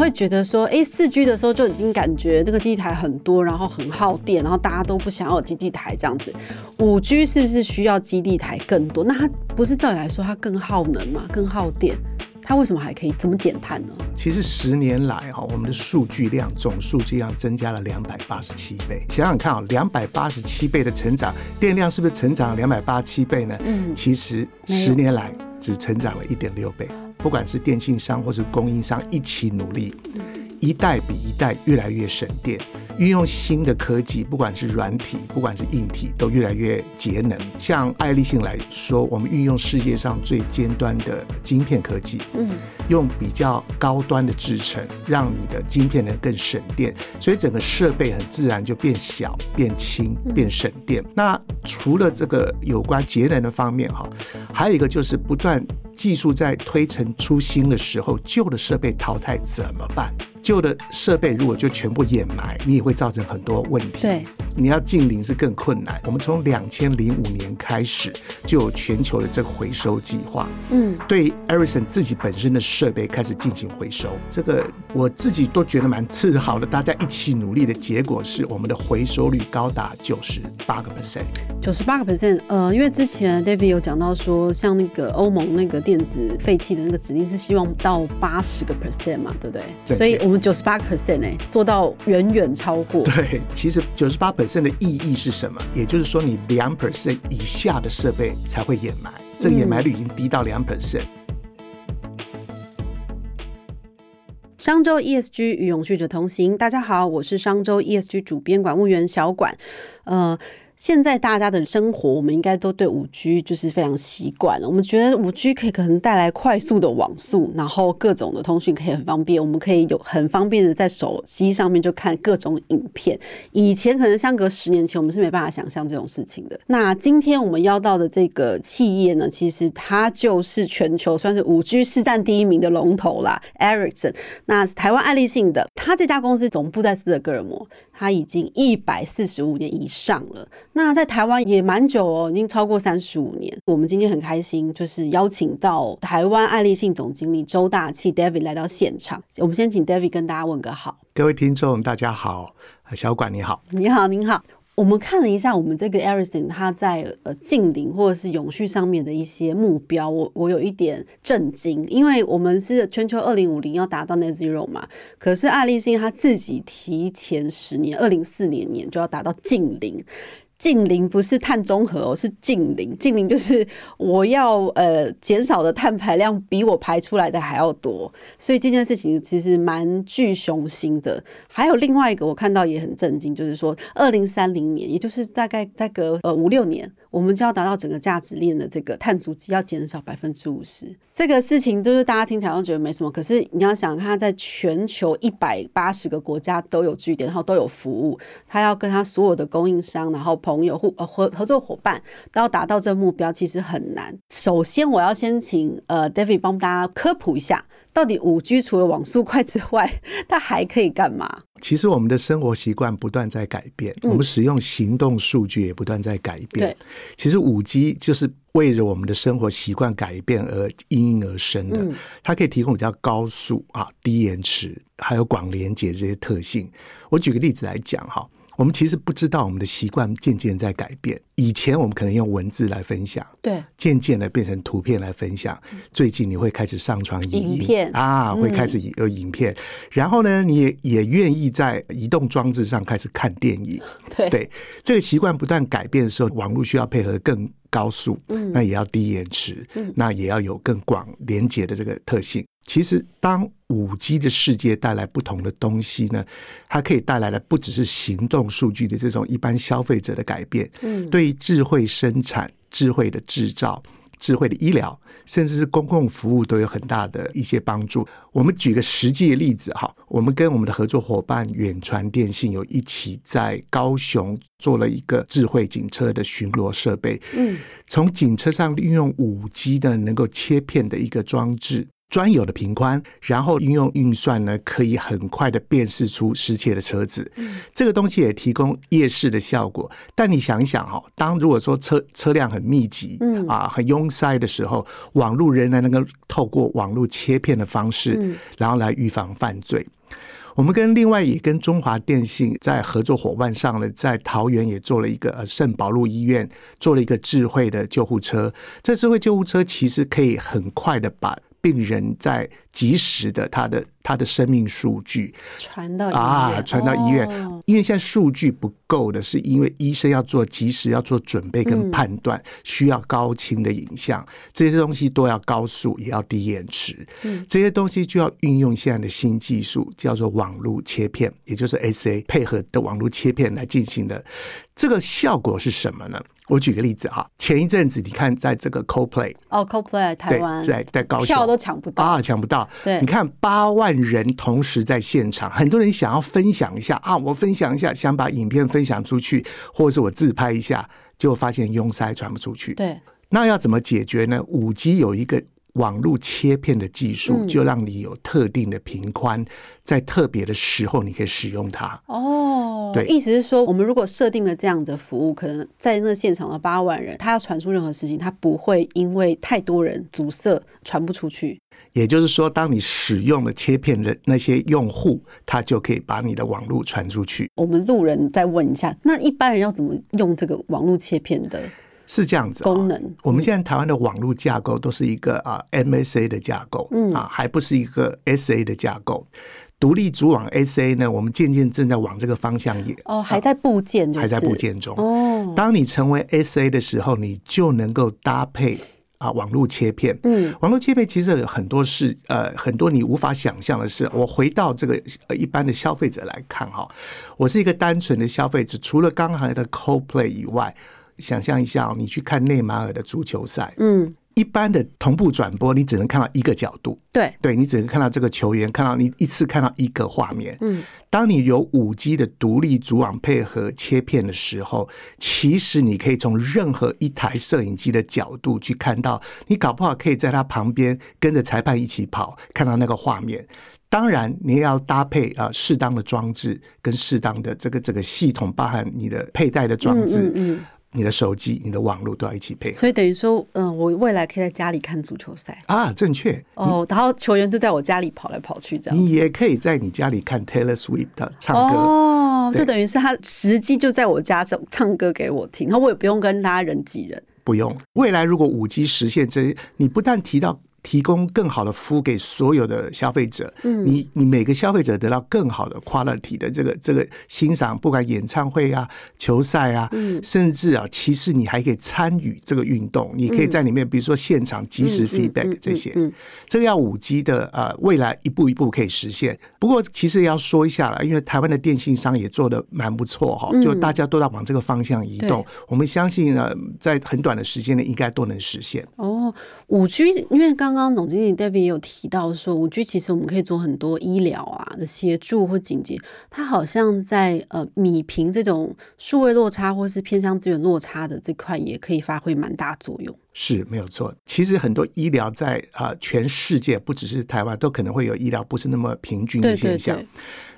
会觉得说，哎，四 G 的时候就已经感觉那个基地台很多，然后很耗电，然后大家都不想要基地台这样子。五 G 是不是需要基地台更多？那它不是照理来说它更耗能嘛，更耗电？它为什么还可以这么减碳呢？其实十年来哈，我们的数据量总数据量增加了两百八十七倍。想想看啊，两百八十七倍的成长，电量是不是成长两百八十七倍呢？嗯，其实十年来只成长了一点六倍。不管是电信商或是供应商一起努力，一代比一代越来越省电。运用新的科技，不管是软体，不管是硬体，都越来越节能。像爱立信来说，我们运用世界上最尖端的晶片科技，嗯，用比较高端的制程，让你的晶片能更省电，所以整个设备很自然就变小、变轻、变省电。那除了这个有关节能的方面，哈，还有一个就是不断技术在推陈出新的时候，旧的设备淘汰怎么办？旧的设备如果就全部掩埋，你也会造成很多问题。对，你要净零是更困难。我们从两千零五年开始就有全球的这个回收计划。嗯，对，Ericsson 自己本身的设备开始进行回收，这个我自己都觉得蛮自豪的。大家一起努力的结果是，我们的回收率高达九十八个 percent。九十八个 percent，呃，因为之前 David 有讲到说，像那个欧盟那个电子废弃的那个指令是希望到八十个 percent 嘛，对不对？对。所以我们九十八 percent 哎，做到远远超过。对，其实九十八本身的意义是什么？也就是说，你两 percent 以下的设备才会掩埋，这个掩埋率已经低到两 percent。商周 ESG 与永续者同行，大家好，我是商周 ESG 主编管务员小管，呃。现在大家的生活，我们应该都对五 G 就是非常习惯了。我们觉得五 G 可以可能带来快速的网速，然后各种的通讯可以很方便。我们可以有很方便的在手机上面就看各种影片。以前可能相隔十年前，我们是没办法想象这种事情的。那今天我们邀到的这个企业呢，其实它就是全球算是五 G 市占第一名的龙头啦，Ericsson。那台湾爱立信的，它这家公司总部在斯德哥尔摩，它已经一百四十五年以上了。那在台湾也蛮久哦，已经超过三十五年。我们今天很开心，就是邀请到台湾爱立信总经理周大器 David 来到现场。我们先请 David 跟大家问个好。各位听众，大家好，小管你好，你好，您好。我们看了一下我们这个 Ericsson 它在呃近邻或者是永续上面的一些目标，我我有一点震惊，因为我们是全球二零五零要达到 Net Zero 嘛，可是爱立信它自己提前十年，二零四零年就要达到近零。近零不是碳中和哦，是近零。近零就是我要呃减少的碳排量比我排出来的还要多，所以这件事情其实蛮具雄心的。还有另外一个我看到也很震惊，就是说二零三零年，也就是大概再隔呃五六年。我们就要达到整个价值链的这个碳足迹要减少百分之五十，这个事情就是大家听起来都觉得没什么，可是你要想，他在全球一百八十个国家都有据点，然后都有服务，他要跟他所有的供应商、然后朋友、互合合作伙伴都要达到这目标，其实很难。首先，我要先请呃 David 帮大家科普一下。到底五 G 除了网速快之外，它还可以干嘛？其实我们的生活习惯不断在改变，我们使用行动数据也不断在改变。对，其实五 G 就是为了我们的生活习惯改变而应运而生的。它可以提供比较高速啊、低延迟，还有广连接这些特性。我举个例子来讲哈。我们其实不知道，我们的习惯渐渐在改变。以前我们可能用文字来分享，对，渐渐的变成图片来分享。最近你会开始上传影片啊，会开始有影片。然后呢，你也也愿意在移动装置上开始看电影。对，这个习惯不断改变的时候，网络需要配合更高速，那也要低延迟，嗯那也要有更广连接的这个特性。其实，当五 G 的世界带来不同的东西呢，它可以带来的不只是行动数据的这种一般消费者的改变，嗯，对于智慧生产、智慧的制造。智慧的医疗，甚至是公共服务都有很大的一些帮助。我们举个实际的例子哈，我们跟我们的合作伙伴远传电信有一起在高雄做了一个智慧警车的巡逻设备。嗯，从警车上运用五 G 的能够切片的一个装置，专有的平宽，然后应用运算呢，可以很快的辨识出失窃的车子。这个东西也提供夜视的效果。但你想一想哈，当如果说车车辆很密集，嗯啊，很拥塞的时候，网络仍然能够透过网络切片的方式，然后来预防犯罪。我们跟另外也跟中华电信在合作伙伴上呢，在桃园也做了一个呃圣保路医院做了一个智慧的救护车。这智慧救护车其实可以很快的把病人在及时的他的他的生命数据。传到啊传到医院，因为现在数据不够的是因为医生要做及时要做准备跟判断，需要高清的影像，这些东西都要高速也要低延迟，嗯。这些东西就要运用现在的新技术，叫做网络切片，也就是 SA 配合的网络切片来进行的。这个效果是什么呢？我举个例子哈，前一阵子你看在这个 CoPlay 哦，CoPlay 台湾在在高雄票都抢不到啊，抢不到。对，你看八万人同时在现场，很多人想要分享一下啊，我分享一下，想把影片分享出去，或者是我自拍一下，结果发现拥塞传不出去。对，那要怎么解决呢？五 G 有一个。网络切片的技术，就让你有特定的频宽，在特别的时候你可以使用它。哦，对，意思是说，我们如果设定了这样的服务，可能在那现场的八万人，他要传出任何事情，他不会因为太多人阻塞传不出去。也就是说，当你使用了切片的那些用户，他就可以把你的网络传出去。我们路人再问一下，那一般人要怎么用这个网络切片的？是这样子，功能。我们现在台湾的网络架构都是一个啊 MSA 的架构，嗯啊，还不是一个 SA 的架构。独立组网 SA 呢，我们渐渐正在往这个方向也哦，还在部件，还在部件中。哦，当你成为 SA 的时候，你就能够搭配啊网络切片。嗯，网络切片其实有很多事呃很多你无法想象的事。我回到这个一般的消费者来看哈，我是一个单纯的消费者，除了刚才的 CoPlay 以外。想象一下，你去看内马尔的足球赛，嗯，一般的同步转播，你只能看到一个角度，对，对你只能看到这个球员，看到你一次看到一个画面，嗯，当你有五 G 的独立组网配合切片的时候，其实你可以从任何一台摄影机的角度去看到，你搞不好可以在他旁边跟着裁判一起跑，看到那个画面。当然，你也要搭配啊适当的装置跟适当的这个这个系统，包含你的佩戴的装置。你的手机、你的网络都要一起配合，所以等于说，嗯，我未来可以在家里看足球赛啊，正确哦。然后球员就在我家里跑来跑去，这样你也可以在你家里看 Taylor Swift 唱歌哦，就等于是他实际就在我家唱唱歌给我听，然后我也不用跟大家人挤人，不用。未来如果五 G 实现这，你不但提到。提供更好的服务给所有的消费者，嗯，你你每个消费者得到更好的 quality 的这个这个欣赏，不管演唱会啊、球赛啊，嗯，甚至啊，其实你还可以参与这个运动，你可以在里面，比如说现场及时 feedback 这些，嗯，这个要五 G 的呃，未来一步一步可以实现。不过其实要说一下了，因为台湾的电信商也做的蛮不错哈，就大家都在往这个方向移动，我们相信呢，在很短的时间内应该都能实现。哦，五 G 因为刚刚刚总经理 David 也有提到说，五 G 其实我们可以做很多医疗啊的协助或紧急。它好像在呃米平这种数位落差或是偏向资源落差的这块，也可以发挥蛮大作用。是没有错。其实很多医疗在啊全世界，不只是台湾，都可能会有医疗不是那么平均的现象。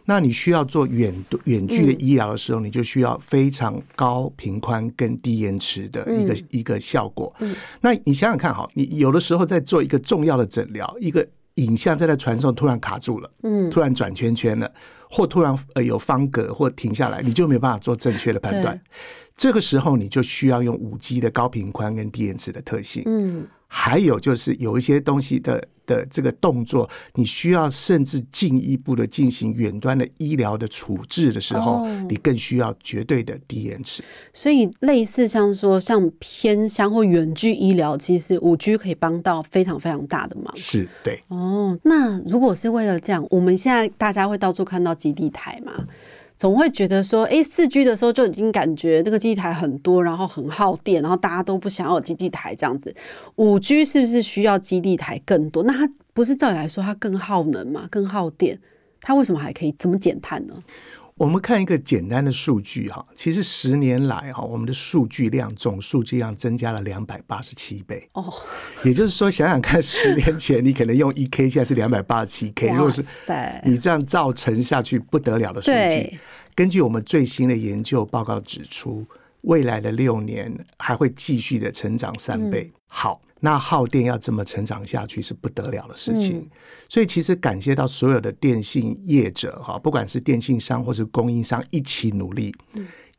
那你需要做远远距的医疗的时候，你就需要非常高频宽跟低延迟的一个一个效果。那你想想看，哈，你有的时候在做一个重要的诊疗，一个影像在那传送突然卡住了，嗯，突然转圈圈了，或突然呃有方格或停下来，你就没办法做正确的判断。这个时候你就需要用五 G 的高频宽跟低延迟的特性。嗯。还有就是有一些东西的的这个动作，你需要甚至进一步的进行远端的医疗的处置的时候，你更需要绝对的低延迟。所以类似像说像偏乡或远距医疗，其实五 G 可以帮到非常非常大的忙。是对。哦，那如果是为了这样，我们现在大家会到处看到基地台嘛？总会觉得说，哎，四 G 的时候就已经感觉这个基地台很多，然后很耗电，然后大家都不想要基地台这样子。五 G 是不是需要基地台更多？那它不是照理来说它更耗能嘛，更耗电？它为什么还可以这么减碳呢？我们看一个简单的数据哈，其实十年来哈，我们的数据量总数据量增加了两百八十七倍哦。也就是说，想想看，十年前你可能用一 K，现在是两百八十七 K。如果是你这样造成下去不得了的数据。根据我们最新的研究报告指出，未来的六年还会继续的成长三倍。好。那耗电要这么成长下去是不得了的事情，所以其实感谢到所有的电信业者哈，不管是电信商或是供应商一起努力，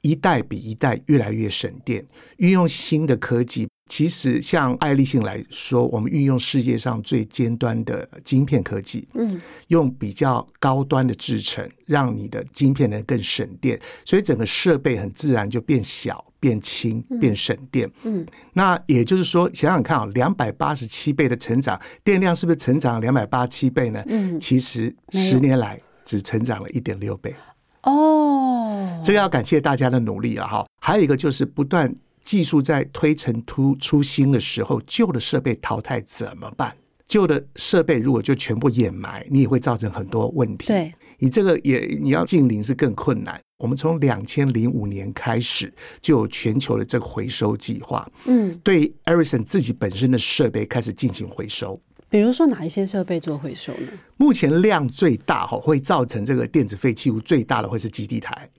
一代比一代越来越省电，运用新的科技。其实像爱立信来说，我们运用世界上最尖端的晶片科技，嗯，用比较高端的制程，让你的晶片能更省电，所以整个设备很自然就变小。变轻、变省电，嗯，那也就是说，想想看啊，两百八十七倍的成长，电量是不是成长两百八十七倍呢？嗯，其实十年来只成长了一点六倍。哦，这个要感谢大家的努力啊！哈，还有一个就是不断技术在推陈突出新的时候，旧的设备淘汰怎么办？旧的设备如果就全部掩埋，你也会造成很多问题。对，你这个也你要近零是更困难。我们从两千零五年开始就有全球的这个回收计划，嗯，对 Ericsson 自己本身的设备开始进行回收。比如说哪一些设备做回收呢？目前量最大哈，会造成这个电子废弃物最大的会是基地台。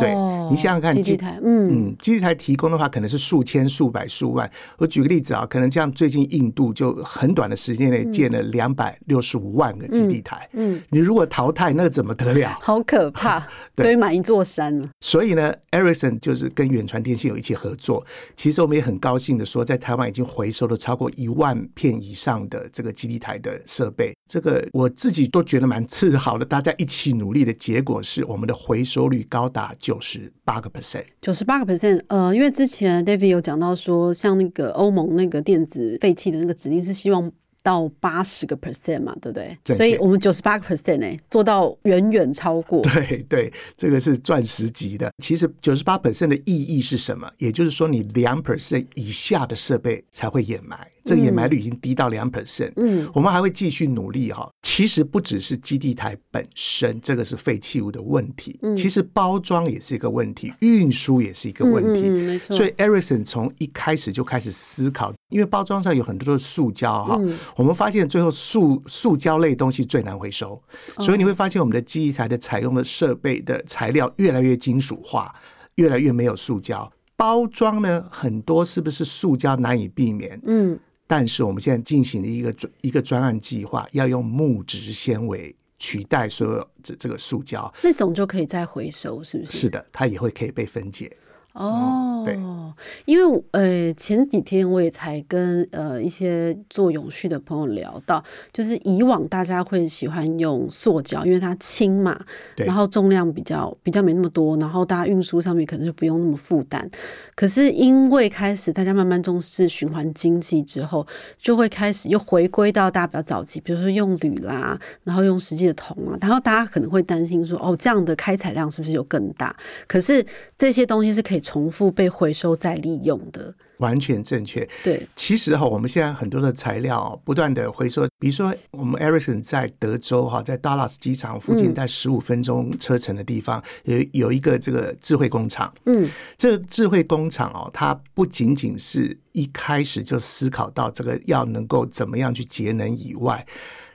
对你想想看，基地台，嗯嗯，基地台提供的话，可能是数千、数百、数万。我举个例子啊，可能像最近印度就很短的时间内建了两百六十五万个基地台。嗯，你如果淘汰，那怎么得了？好可怕，堆满一座山了。所以呢，Ericsson 就是跟远传电信有一起合作。其实我们也很高兴的说，在台湾已经回收了超过一万片以上的这个基地台的设备。这个我自己都觉得蛮自豪的。大家一起努力的结果是，我们的回收率高达。九十八个 percent，九十八个 percent，呃，因为之前 David 有讲到说，像那个欧盟那个电子废弃的那个指令是希望。到八十个 percent 嘛，对不对？所以我们九十八个 percent 哎，做到远远超过。对对，这个是钻石级的。其实九十八 percent 的意义是什么？也就是说，你两 percent 以下的设备才会掩埋，这个掩埋率已经低到两 percent。嗯，我们还会继续努力哈。其实不只是基地台本身，这个是废弃物的问题。嗯，其实包装也是一个问题，运输也是一个问题。嗯，没错。所以 Ericsson 从一开始就开始思考。因为包装上有很多的塑胶哈，我们发现最后塑塑胶类东西最难回收，所以你会发现我们的基地台的采用的设备的材料越来越金属化，越来越没有塑胶。包装呢，很多是不是塑胶难以避免？嗯，但是我们现在进行的一个专一个专案计划，要用木质纤维取代所有这这个塑胶，那种就可以再回收，是不是？是的，它也会可以被分解。哦，因为呃前几天我也才跟呃一些做永续的朋友聊到，就是以往大家会喜欢用塑胶，因为它轻嘛，然后重量比较比较没那么多，然后大家运输上面可能就不用那么负担。可是因为开始大家慢慢重视循环经济之后，就会开始又回归到大家比较早期，比如说用铝啦，然后用实际的铜啊，然后大家可能会担心说，哦这样的开采量是不是有更大？可是这些东西是可以。重复被回收再利用的，完全正确。对，其实哈，我们现在很多的材料不断的回收，比如说我们 Ericsson 在德州哈，在 Dallas 机场附近，在十五分钟车程的地方，有有一个这个智慧工厂。嗯，这智慧工厂哦，它不仅仅是一开始就思考到这个要能够怎么样去节能以外。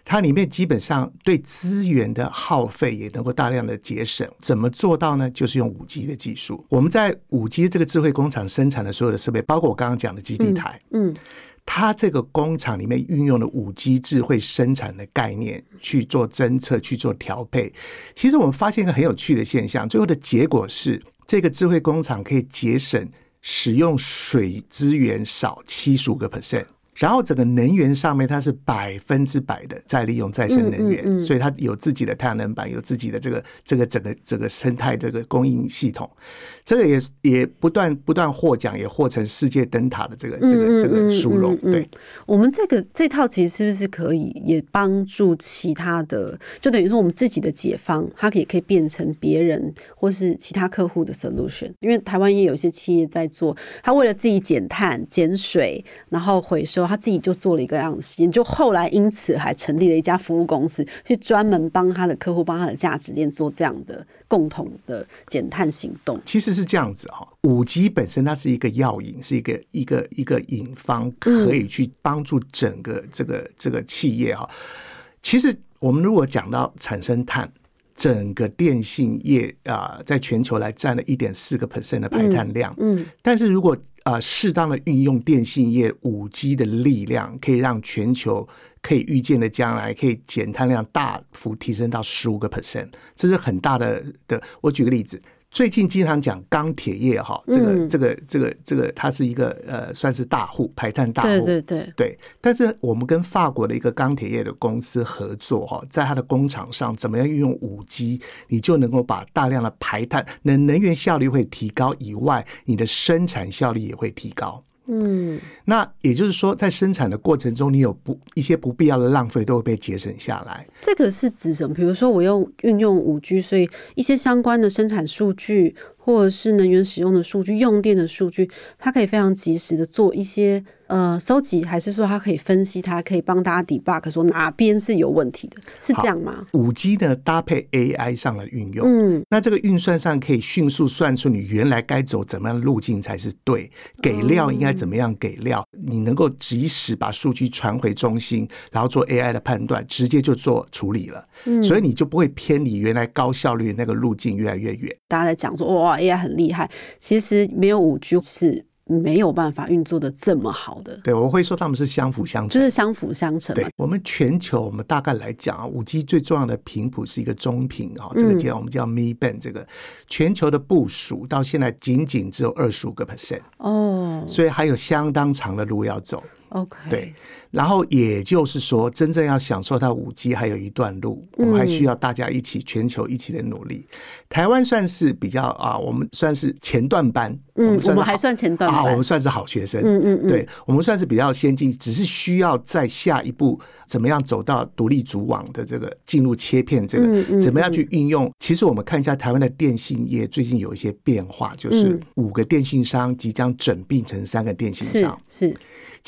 它里面基本上对资源的耗费也能够大量的节省，怎么做到呢？就是用五 G 的技术。我们在五 G 这个智慧工厂生产的所有的设备，包括我刚刚讲的基地台，嗯，它这个工厂里面运用了五 G 智慧生产的概念去做侦测、去做调配。其实我们发现一个很有趣的现象，最后的结果是，这个智慧工厂可以节省使用水资源少七十五个 percent。然后整个能源上面，它是百分之百的再利用再生能源，所以它有自己的太阳能板，有自己的这个这个整个整个生态这个供应系统。这个也也不断不断获奖，也获成世界灯塔的这个这个这个殊荣。对，我们这个这套其实是不是可以也帮助其他的？就等于说我们自己的解方，它也可以变成别人或是其他客户的 solution。因为台湾也有一些企业在做，他为了自己减碳、减水，然后回收。他自己就做了一个这样的实验，就后来因此还成立了一家服务公司，去专门帮他的客户、帮他的价值链做这样的共同的减碳行动。其实是这样子哈，五 G 本身它是一个药引，是一个一个一个引方，可以去帮助整个这个这个企业哈。其实我们如果讲到产生碳。整个电信业啊，在全球来占了一点四个 percent 的排碳量。嗯，但是如果呃适当的运用电信业五 G 的力量，可以让全球可以预见的将来可以减碳量大幅提升到十五个 percent，这是很大的的。我举个例子。最近经常讲钢铁业哈，这个这个这个这个，它是一个呃，算是大户排碳大户，对对对对。但是我们跟法国的一个钢铁业的公司合作哈，在它的工厂上，怎么样运用五 G，你就能够把大量的排碳，能能源效率会提高以外，你的生产效率也会提高。嗯，那也就是说，在生产的过程中，你有不一些不必要的浪费都会被节省下来。这个是指什么？比如说，我用运用五 G，所以一些相关的生产数据。或者是能源使用的数据、用电的数据，它可以非常及时的做一些呃收集，还是说它可以分析，它可以帮大家 debug，说哪边是有问题的，是这样吗？五 G 呢搭配 AI 上的运用，嗯，那这个运算上可以迅速算出你原来该走怎么样的路径才是对，给料应该怎么样给料，你能够及时把数据传回中心，然后做 AI 的判断，直接就做处理了，嗯，所以你就不会偏离原来高效率那个路径越来越远。大家在讲说哇。AI 很厉害，其实没有五 G 是没有办法运作的这么好的。对，我会说他们是相辅相成，就是相辅相成。对，我们全球，我们大概来讲啊，五 G 最重要的频谱是一个中频啊，这个叫我们叫 Mi Band。这个全球的部署到现在仅仅只有二十五个 percent 哦，所以还有相当长的路要走。OK，对。然后也就是说，真正要享受到五 G 还有一段路，我们还需要大家一起全球一起的努力。台湾算是比较啊，我们算是前段班，嗯，我们还算前段班，我们算是好学生，嗯嗯嗯，对我们算是比较先进，只是需要在下一步怎么样走到独立组网的这个进入切片这个，怎么样去运用？其实我们看一下台湾的电信业最近有一些变化，就是五个电信商即将整并成三个电信商，是。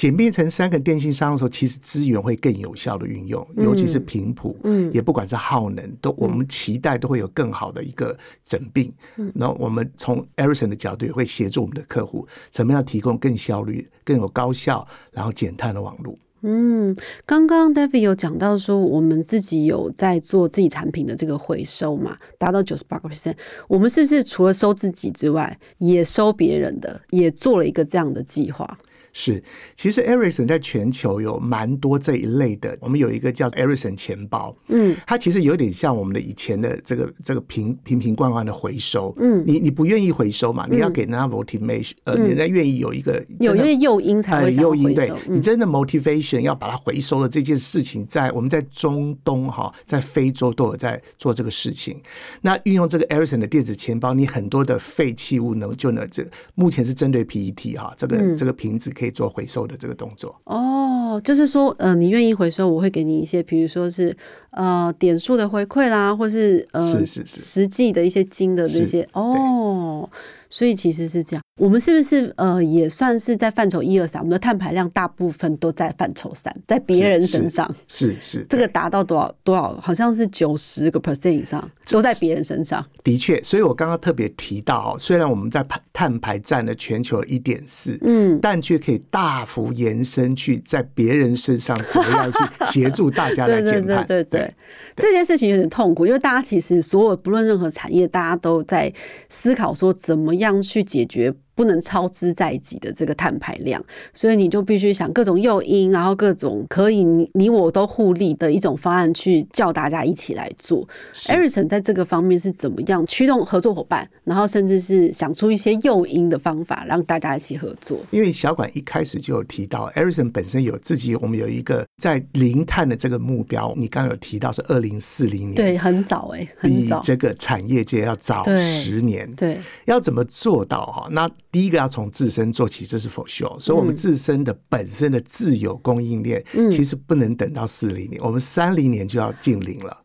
简变成三个电信商的时候，其实资源会更有效的运用，尤其是频谱，嗯，也不管是耗能，都我们期待都会有更好的一个整并。那我们从 Ericsson 的角度也会协助我们的客户，怎么样提供更效率、更有高效，然后减碳的网络。嗯，刚刚 David 有讲到说，我们自己有在做自己产品的这个回收嘛，达到九十八个 percent。我们是不是除了收自己之外，也收别人的，也做了一个这样的计划？是，其实 Ericsson 在全球有蛮多这一类的。我们有一个叫 Ericsson 钱包，嗯，它其实有点像我们的以前的这个这个瓶瓶瓶罐罐的回收，嗯，你你不愿意回收嘛？你要给人家 motivation，呃，人家愿意有一个有一个诱因才会诱因，对你真的 motivation 要把它回收了这件事情，在我们在中东哈，在非洲都有在做这个事情。那运用这个 Ericsson 的电子钱包，你很多的废弃物能就能这目前是针对 PET 哈，这个这个瓶子。可以做回收的这个动作。哦，就是说，呃，你愿意回收，我会给你一些，比如说是呃点数的回馈啦，或是呃是是是。实际的一些金的那些。哦。所以其实是这样，我们是不是呃也算是在范畴一二三？我们的碳排量大部分都在范畴三，在别人身上。是是，这个达到多少多少？好像是九十个 percent 以上都在别人身上。的确，所以我刚刚特别提到，虽然我们在碳碳排占了全球一点四，嗯，但却可以大幅延伸去在别人身上怎么样去协助大家来减碳。对对对，这件事情有点痛苦，因为大家其实所有不论任何产业，大家都在思考说怎么。样去解决。不能超支在己的这个碳排量，所以你就必须想各种诱因，然后各种可以你你我都互利的一种方案，去叫大家一起来做。Ericsson 在这个方面是怎么样驱动合作伙伴，然后甚至是想出一些诱因的方法，让大家一起合作。因为小管一开始就有提到，Ericsson 本身有自己，我们有一个在零碳的这个目标。你刚刚有提到是二零四零年，对，很早哎，比这个产业界要早十年。对，要怎么做到哈？那第一个要从自身做起，这是否 sure。所以，我们自身的本身的自有供应链，其实不能等到四零年，我们三零年就要进零了，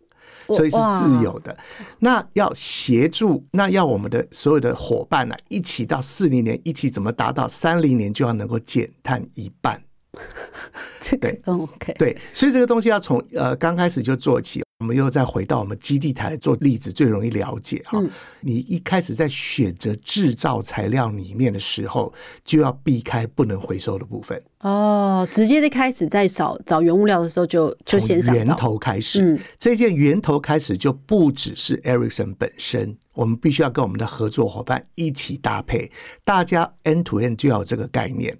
所以是自有的。那要协助，那要我们的所有的伙伴呢，一起到四零年，一起怎么达到三零年就要能够减碳一半？这个 OK，对，所以这个东西要从呃刚开始就做起。我们又再回到我们基地台做例子，最容易了解哈。嗯你一开始在选择制造材料里面的时候，就要避开不能回收的部分。哦，直接在开始在找找原物料的时候就就先从源，头开始，嗯这件源头开始就不只是 Ericsson 本身，我们必须要跟我们的合作伙伴一起搭配，大家 end to end 就要有这个概念。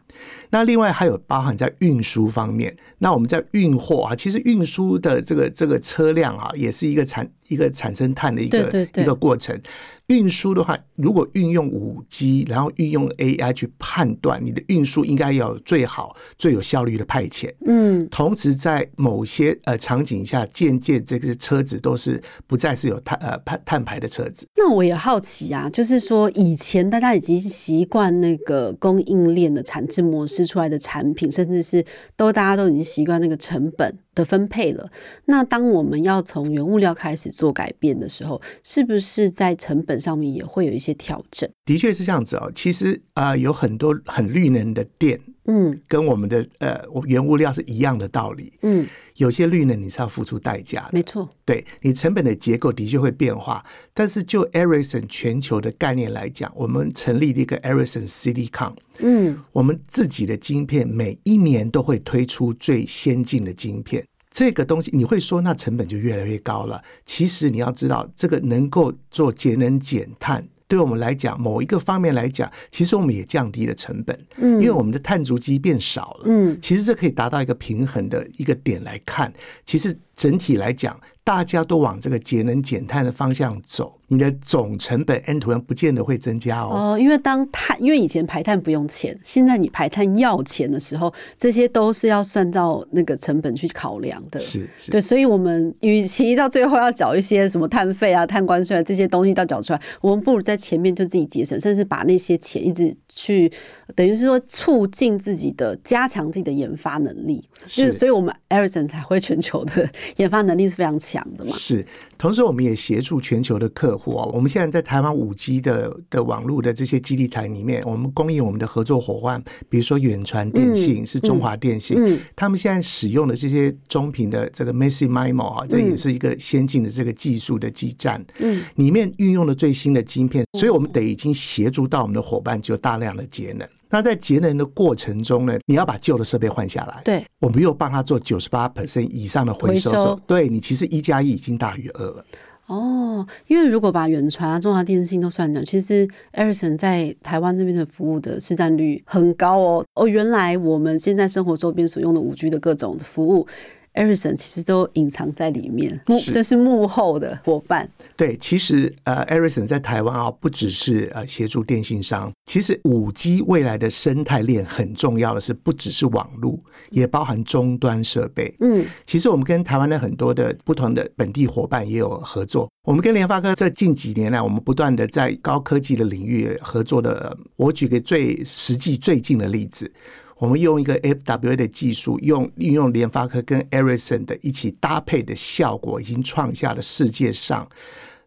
那另外还有包含在运输方面，那我们在运货啊，其实运输的这个这个车辆啊，也是一个产一个产生碳的一个一个过程。运输的话，如果运用五 G，然后运用 AI 去判断你的运输应该要有最好、最有效率的派遣。嗯，同时在某些呃场景下，渐渐这个车子都是不再是有碳呃碳碳排的车子。那我也好奇啊，就是说以前大家已经习惯那个供应链的产制模式出来的产品，甚至是都大家都已经习惯那个成本的分配了。那当我们要从原物料开始做改变的时候，是不是在成本上面也会有一些调整？的确是这样子哦。其实啊、有很多很绿能的电，嗯跟我们的呃原物料是一样的道理。嗯，有些绿呢你是要付出代价的，没错，对你成本的结构的确会变化。但是就 Ericsson 全球的概念来讲，我们成立了一个 Ericsson Silicon。嗯我们自己的晶片每一年都会推出最先进的晶片。这个东西你会说那成本就越来越高了。其实你要知道，这个能够做节能减碳，对我们来讲，某一个方面来讲，其实我们也降低了成本，嗯，因为我们的碳足迹变少了。嗯其实这可以达到一个平衡的一个点来看。其实整体来讲，大家都往这个节能减碳的方向走，你的总成本 N 图 N 不见得会增加哦。哦，因为当碳，因为以前排碳不用钱，现在你排碳要钱的时候，这些都是要算到那个成本去考量的。是是，对，所以我们与其到最后要缴一些什么碳费啊、碳关税啊这些东西到缴出来，我们不如在前面就自己节省，甚至把那些钱一直去，等于是说促进自己的、加强自己的研发能力。就是，所以我们 Ericsson 才会全球的研发能力是非常强的嘛。是，同时我们也协助全球的客户啊。我们现在在台湾五 G 的的网络的这些基地台里面，我们供应我们的合作伙伴，比如说远传电信、是中华电信，嗯他们现在使用的这些中频的这个 Massive MIMO 啊，这也是一个先进的这个技术的基站，嗯，里面运用了最新的晶片，所以我们得已经协助到我们的伙伴就大量的节能。那在节能的过程中呢，你要把旧的设备换下来，对，我们又帮他做九十八 percent 以上的回收回收对你其实一加一已经大于二了。哦，因为如果把远传啊、中华电信都算进，其实 Ericsson 在台湾这边的服务的市占率很高哦。哦，原来我们现在生活周边所用的五 G 的各种服务。Ericsson 其实都隐藏在里面，幕是这是幕后的伙伴。对，其实呃，Ericsson 在台湾啊，不只是呃协助电信商，其实五 G 未来的生态链很重要的是，不只是网络，也包含终端设备。嗯，其实我们跟台湾的很多的不同的本地伙伴也有合作。我们跟联发科在近几年来，我们不断的在高科技的领域合作的。我举个最实际、最近的例子。我们用一个 FWA 的技术，用运用联发科跟 Ericsson 的一起搭配的效果，已经创下了世界上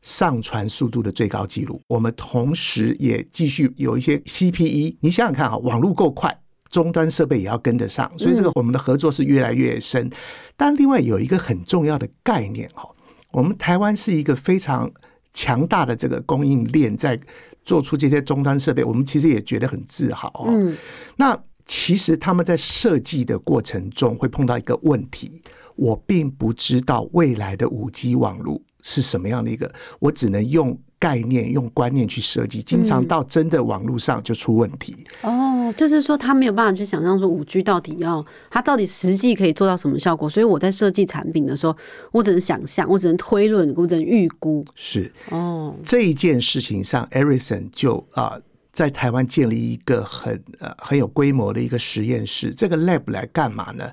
上传速度的最高纪录。我们同时也继续有一些 CPE，你想想看啊，网络够快。终端设备也要跟得上，所以这个我们的合作是越来越深。但另外有一个很重要的概念哈，我们台湾是一个非常强大的这个供应链，在做出这些终端设备，我们其实也觉得很自豪哦。嗯，那其实他们在设计的过程中会碰到一个问题，我并不知道未来的五 G 网络是什么样的一个，我只能用概念、用观念去设计，经常到真的网络上就出问题。哦，就是说他没有办法去想象说五 G 到底要它到底实际可以做到什么效果，所以我在设计产品的时候，我只能想象，我只能推论，我只能预估。是哦，这一件事情上，Ericsson 就啊、在台湾建立一个很呃很有规模的一个实验室。这个 lab 来干嘛呢？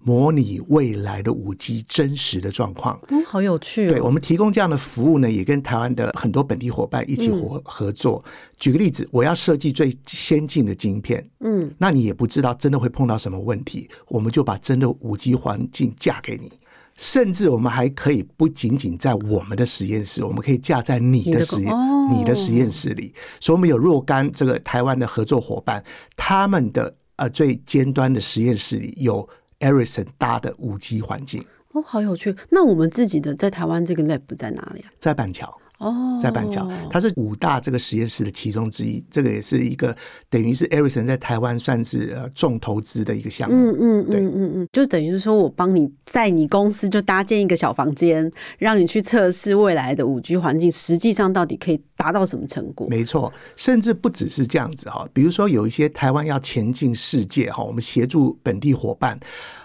模拟未来的五 G 真实的状况。嗯，好有趣对，哦。我们提供这样的服务呢，也跟台湾的很多本地伙伴一起合合作。举个例子，我要设计最先进的晶片，嗯，那你也不知道真的会碰到什么问题，我们就把真的五 G 环境嫁给你。甚至我们还可以不仅仅在我们的实验室，我们可以架在你你的的实验、哦你的实验室里。所以，我们有若干这个台湾的合作伙伴，他们的呃最尖端的实验室里有 Ericsson 搭的五 G 环境，哦，好有趣。那我们自己的在台湾这个 lab 在哪里啊？在板桥。哦，在板桥，它是五大这个实验室的其中之一。这个也是一个等于是 Ericsson 在台湾算是呃重投资的一个项目。嗯嗯嗯嗯嗯，就等于是说我帮你在你公司就搭建一个小房间，让你去测试未来的五 G 环境，实际上到底可以达到什么成果？没错，甚至不只是这样子哈。比如说有一些台湾要前进世界哈，我们协助本地伙伴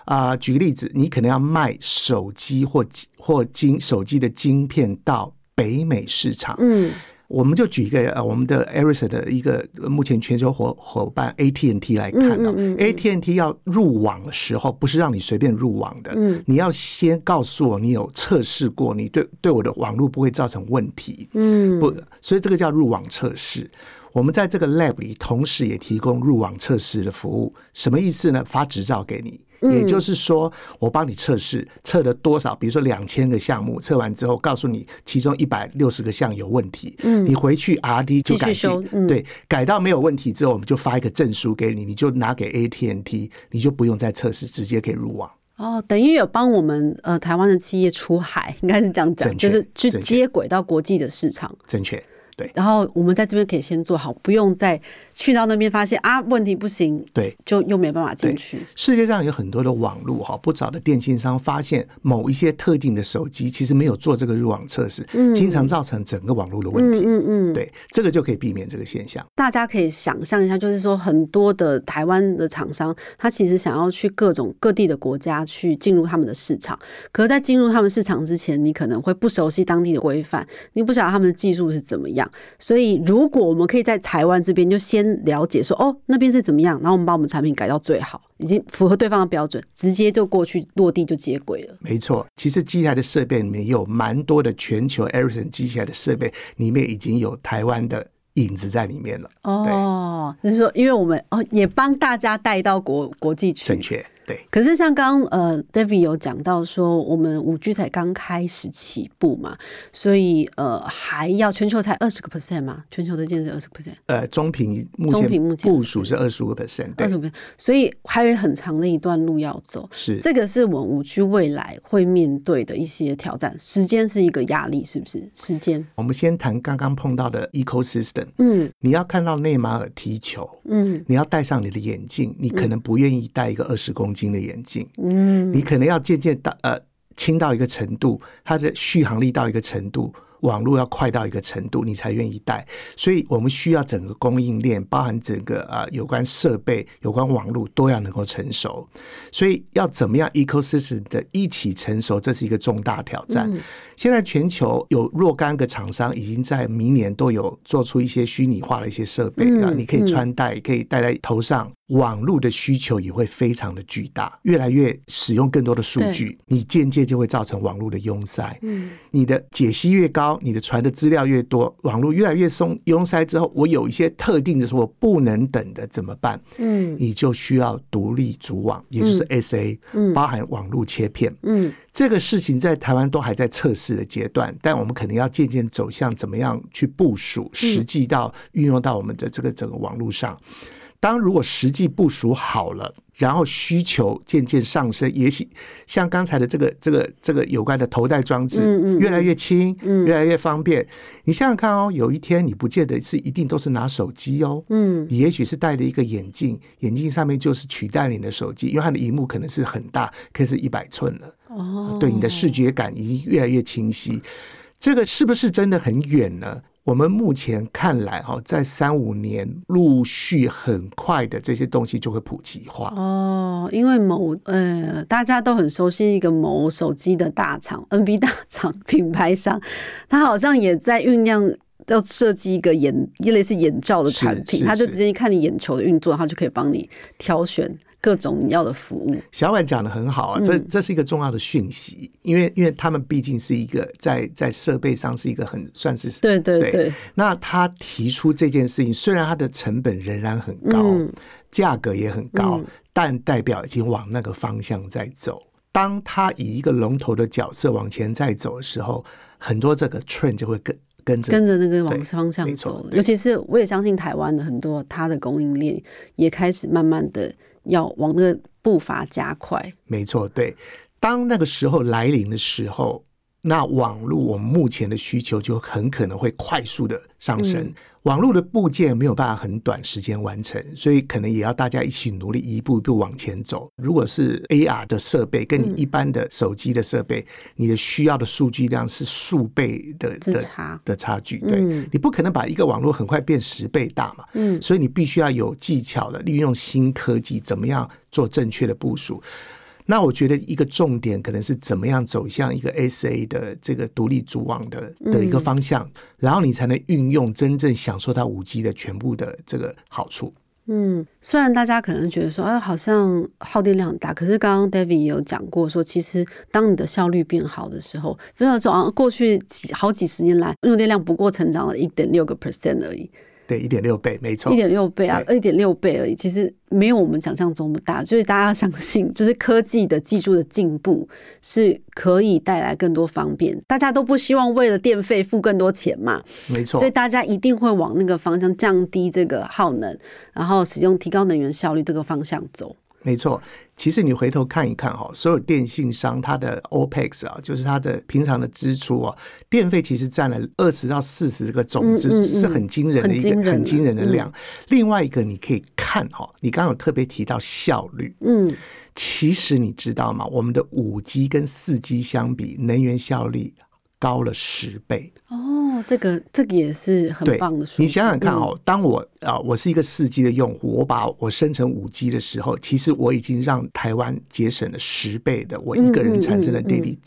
啊。举个例子，你可能要卖手机或或晶手机的晶片到。北美市场，嗯，我们就举一个呃，我们的 Ericsson 的一个目前全球伙伙伴 AT&T 来看呢，AT&T 要入网的时候，不是让你随便入网的，嗯，你要先告诉我你有测试过，你对对我的网络不会造成问题，嗯，不，所以这个叫入网测试。我们在这个 lab 里，同时也提供入网测试的服务，什么意思呢？发执照给你。也就是说，我帮你测试，测了多少？比如说两千个项目，测完之后告诉你，其中一百六十个项有问题。嗯，你回去 R D 就改进，对，改到没有问题之后，我们就发一个证书给你，你就拿给 A T N T，你就不用再测试，直接可以入网。哦，等于有帮我们呃台湾的企业出海，应该是这样讲，就是去接轨到国际的市场。正确。对，然后我们在这边可以先做好，不用再去到那边发现啊问题不行，对，就又没办法进去。世界上有很多的网络哈，不少的电信商发现某一些特定的手机其实没有做这个入网测试，经常造成整个网络的问题。嗯嗯，对，这个就可以避免这个现象。大家可以想象一下，就是说很多的台湾的厂商，他其实想要去各种各地的国家去进入他们的市场，可是，在进入他们市场之前，你可能会不熟悉当地的规范，你不晓得他们的技术是怎么样。所以，如果我们可以在台湾这边就先了解说，哦，那边是怎么样，然后我们把我们产品改到最好，已经符合对方的标准，直接就过去落地就接轨了。没错，其实机台的设备里面有蛮多的全球 Ericsson 机器台的设备里面已经有台湾的影子在里面了。哦，就是说，因为我们哦也帮大家带到国国际去，正确。对，可是像刚呃，David 有讲到说，我们五 G 才刚开始起步嘛，所以呃，还要全球才二十个 percent 嘛，全球的建设二十个 percent，呃，中频目前目前部署是二十五个 percent，二十五 percent，所以还有很长的一段路要走。是，这个是我们五 G 未来会面对的一些挑战，时间是一个压力，是不是？时间，我们先谈刚刚碰到的 ecosystem，嗯，你要看到内马尔踢球，嗯，你要戴上你的眼镜，你可能不愿意戴一个二十公。金的眼镜，嗯，你可能要渐渐到呃轻到一个程度，它的续航力到一个程度。网络要快到一个程度，你才愿意带，所以我们需要整个供应链，包含整个啊有关设备、有关网络都要能够成熟。所以要怎么样 ecosystem 的一起成熟，这是一个重大挑战。现在全球有若干个厂商已经在明年都有做出一些虚拟化的一些设备啊，你可以穿戴，可以戴在头上。网络的需求也会非常的巨大，越来越使用更多的数据，你间接就会造成网络的拥塞。嗯，你的解析越高，你的传的资料越多，网络越来越松拥塞之后，我有一些特定的说不能等的怎么办？嗯，你就需要独立组网，也就是 SA，嗯，包含网络切片。嗯，这个事情在台湾都还在测试的阶段，但我们可能要渐渐走向怎么样去部署，实际到运用到我们的这个整个网络上。当如果实际部署好了，然后需求渐渐上升，也许像刚才的这个、这个、这个有关的头戴装置，越来越轻，越来越方便。你想想看哦，有一天你不见得是一定都是拿手机哦，嗯，也许是戴了一个眼镜，眼镜上面就是取代你的手机，因为它的荧幕可能是很大，可以是一百寸了。哦，对，你的视觉感已经越来越清晰。这个是不是真的很远呢？我们目前看来，哈，在三五年陆续很快的这些东西就会普及化哦。因为某呃，大家都很熟悉一个某手机的大厂，NB 大厂 品牌商，他好像也在酝酿要设计一个眼类似眼罩的产品，他就直接看你眼球的运作，他就可以帮你挑选。各种你要的服务，小婉讲的很好啊，这这是一个重要的讯息，因为因为他们毕竟是一个在在设备上是一个很算是对对对。那他提出这件事情，虽然它的成本仍然很高，价格也很高，但代表已经往那个方向在走。当他以一个龙头的角色往前在走的时候，很多这个 trend 就会跟跟着跟着那个往方向走了。尤其是我也相信台湾的很多它的供应链也开始慢慢的要往那个步伐加快。没错，对。当那个时候来临的时候，那网络我们目前的需求就很可能会快速的上升。嗯网络的部件没有办法很短时间完成，所以可能也要大家一起努力，一步一步往前走。如果是 AR 的设备，跟你嗯一般的手机的设备，你的需要的数据量是数倍的的差的差距。对、嗯你不可能把一个网络很快变十倍大嘛，嗯所以你必须要有技巧的利用新科技，怎么样做正确的部署。那我觉得一个重点可能是怎么样走向一个 SA 的这个独立组网的的一个方向，然后你才能运用真正享受到五 G 的全部的这个好处。嗯，虽然大家可能觉得说，哎，好像耗电量很大，可是刚刚 David 也有讲过说，其实当你的效率变好的时候，比如说过去几好几十年来，用电量不过成长了一点六个 percent 而已，对，一点六倍，没错一。点六倍啊，对一点六倍而已，其实没有我们想象中那么大。所 以大家要相信，就是科技的技术的进步是可以带来更多方便。大家都不希望为了电费付更多钱嘛，没错所以，大家一定会往那个方向降低这个耗能，然后使用提高能源效率这个方向走。没错。其实你回头看一看哈，所有电信商它的 OPEX 啊，就是它的平常的支出啊，电费其实占了二十到四十个总支，嗯嗯嗯是很惊人的一个很惊人的很惊人的量。另外一个你可以看哈，你刚刚有特别提到效率，嗯，其实你知道吗？我们的五 G 跟四 G 相比，能源效率高了十倍。哦，这个这个也是很棒的数。你想想看嗯，哦，当我啊、我是一个四 G 的用户，我把我生成五 G 的时候，其实我已经让台湾节省了十倍的我一个人产生的电力，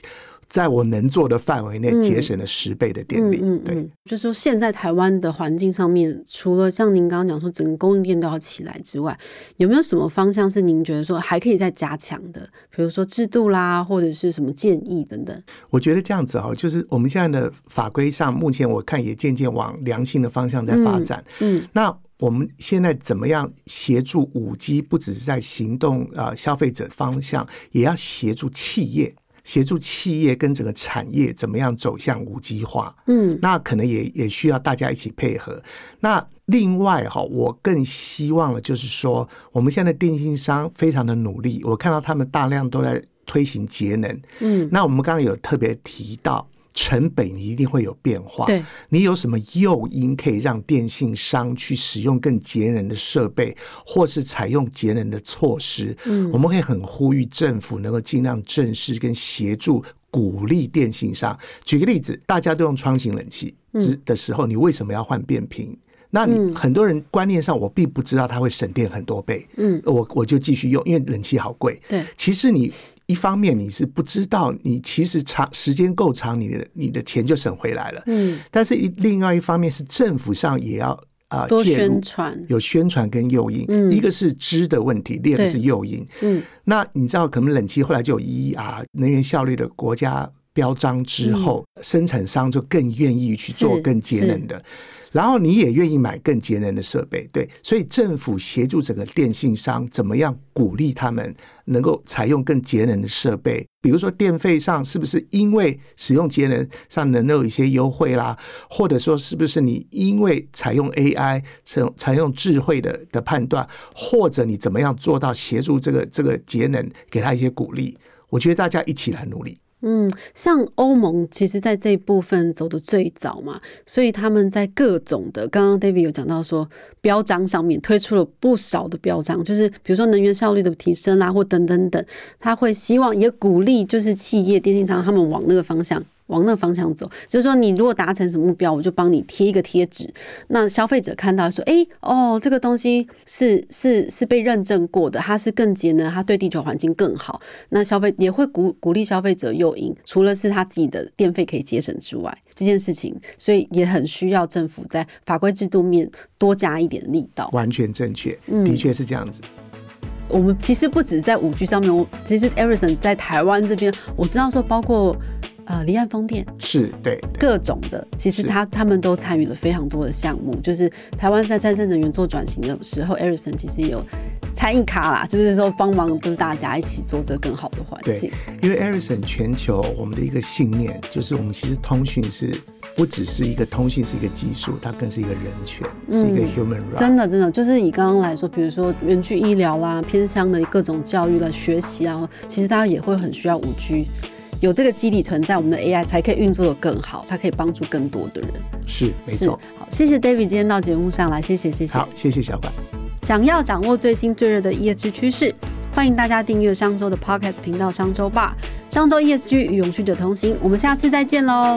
在我能做的范围内节省了十倍的电力。对，嗯嗯嗯，就是说现在台湾的环境上面，除了像您刚刚讲说整个供应链都要起来之外，有没有什么方向是您觉得说还可以再加强的？比如说制度啦，或者是什么建议等等。我觉得这样子哈，就是我们现在的法规上，目前我看也渐渐往良性的方向在发展。嗯那我们现在怎么样协助五 G？不只是在行动呃消费者方向，也要协助企业，协助企业跟整个产业怎么样走向无机化。嗯那可能也也需要大家一起配合。那另外哈，我更希望的就是说，我们现在的电信商非常的努力，我看到他们大量都在推行节能。嗯，那我们刚刚有特别提到。成本你一定会有变化，对，你有什么诱因可以让电信商去使用更节能的设备，或是采用节能的措施？嗯，我们可以很呼吁政府能够尽量正视跟协助。鼓励电信商，举个例子，大家都用窗型冷气之的时候，你为什么要换变频？那你很多人观念上，我并不知道它会省电很多倍，嗯，我我就继续用，因为冷气好贵。对，其实你一方面你是不知道，你其实长时间够长，你的你的钱就省回来了。嗯，但是一另外一方面是政府上也要啊、呃多宣，传。有宣传跟诱因，嗯一个是知的问题，另一个是诱因。嗯那你知道，可能冷气后来就有 EER 能源效率的国家标章之后，生产商就更愿意去做更节能的。然后你也愿意买更节能的设备，对，所以政府协助整个电信商怎么样鼓励他们能够采用更节能的设备，比如说电费上是不是因为使用节能上能够有一些优惠啦，或者说是不是你因为采用 AI 采用采用智慧的的判断，或者你怎么样做到协助这个这个节能，给他一些鼓励，我觉得大家一起来努力。嗯，像欧盟其实在这一部分走的最早嘛，所以他们在各种的，刚刚 David 有讲到说标章上面推出了不少的标章，就是比如说能源效率的提升啦，或等等等，他会希望也鼓励就是企业电信商他们往那个方向。往那方向走，就是说，你如果达成什么目标，我就帮你贴一个贴纸。那消费者看到说，哎、哦，这个东西是是是被认证过的，它是更节能，它对地球环境更好。那消费也会鼓鼓励消费者诱因，除了是他自己的电费可以节省之外，这件事情，所以也很需要政府在法规制度面多加一点力道。完全正确，嗯的确是这样子。我们其实不止在五 G 上面，我其实 Ericsson 在台湾这边，我知道说包括呃离岸风电是对，各种的，其实他他们都参与了非常多的项目。就是台湾在再生能源做转型的时候，Ericsson 其实也有参与卡啦，就是说帮忙，就是大家一起做这更好的环境。因为 Ericsson 全球我们的一个信念就是，我们其实通讯是不只是一个通信是一个技术，它更是一个人权，是一个 human right。真的真的，就是以刚刚来说，比如说远距医疗啦、偏乡的各种教育的学习啊，其实大家也会很需要五 G。有这个基底存在，我们的 AI 才可以运作的更好，它可以帮助更多的人。是，没错。好，谢谢 David 今天到节目上来，谢谢谢谢。好，谢谢小管。想要掌握最新最热的 ESG 趋势，欢迎大家订阅商周的 Podcast 频道商周吧。商周 ESG 与永续者同行，我们下次再见喽。